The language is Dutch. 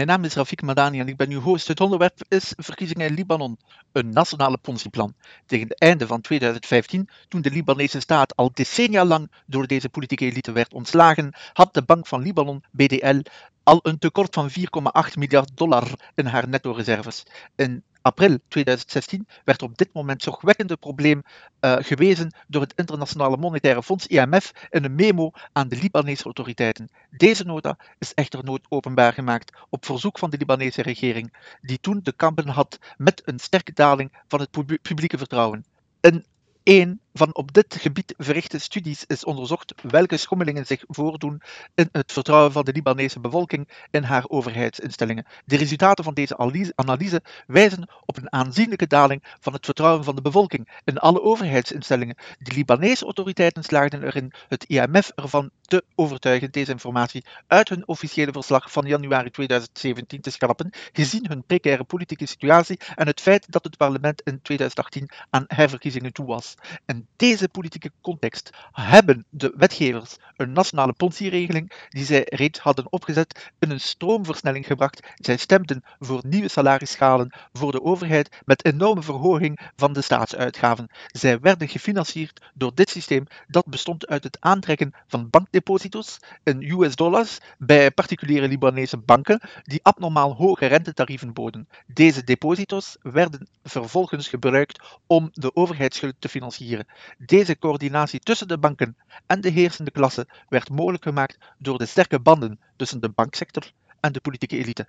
Mijn naam is Rafik Madani en ik ben uw host. Het onderwerp is verkiezingen in Libanon. Een nationale Ponzi-plan. Tegen het einde van 2015, toen de Libanese staat al decennia lang door deze politieke elite werd ontslagen, had de Bank van Libanon, BDL, al een tekort van 4,8 miljard dollar in haar netto-reserves. April 2016 werd op dit moment zorgwekkende probleem uh, gewezen door het Internationale Monetaire Fonds IMF in een memo aan de Libanese autoriteiten. Deze nota is echter nooit openbaar gemaakt op verzoek van de Libanese regering, die toen te kampen had met een sterke daling van het publieke vertrouwen. Een een van op dit gebied verrichte studies is onderzocht welke schommelingen zich voordoen in het vertrouwen van de Libanese bevolking in haar overheidsinstellingen. De resultaten van deze analyse wijzen op een aanzienlijke daling van het vertrouwen van de bevolking in alle overheidsinstellingen. De Libanese autoriteiten slaagden erin het IMF ervan te overtuigen deze informatie uit hun officiële verslag van januari 2017 te schrappen, gezien hun precaire politieke situatie en het feit dat het parlement in 2018 aan herverkiezingen toe was. In deze politieke context hebben de wetgevers een nationale Ponzi-regeling die zij reeds hadden opgezet in een stroomversnelling gebracht. Zij stemden voor nieuwe salarisschalen voor de overheid met enorme verhoging van de staatsuitgaven. Zij werden gefinancierd door dit systeem dat bestond uit het aantrekken van bankdeposito's in US dollars bij particuliere Libanese banken die abnormaal hoge rentetarieven boden. Deze deposito's werden vervolgens gebruikt om de overheidsschuld te financieren. Deze coördinatie tussen de banken en de heersende klasse werd mogelijk gemaakt door de sterke banden tussen de banksector en de politieke elite.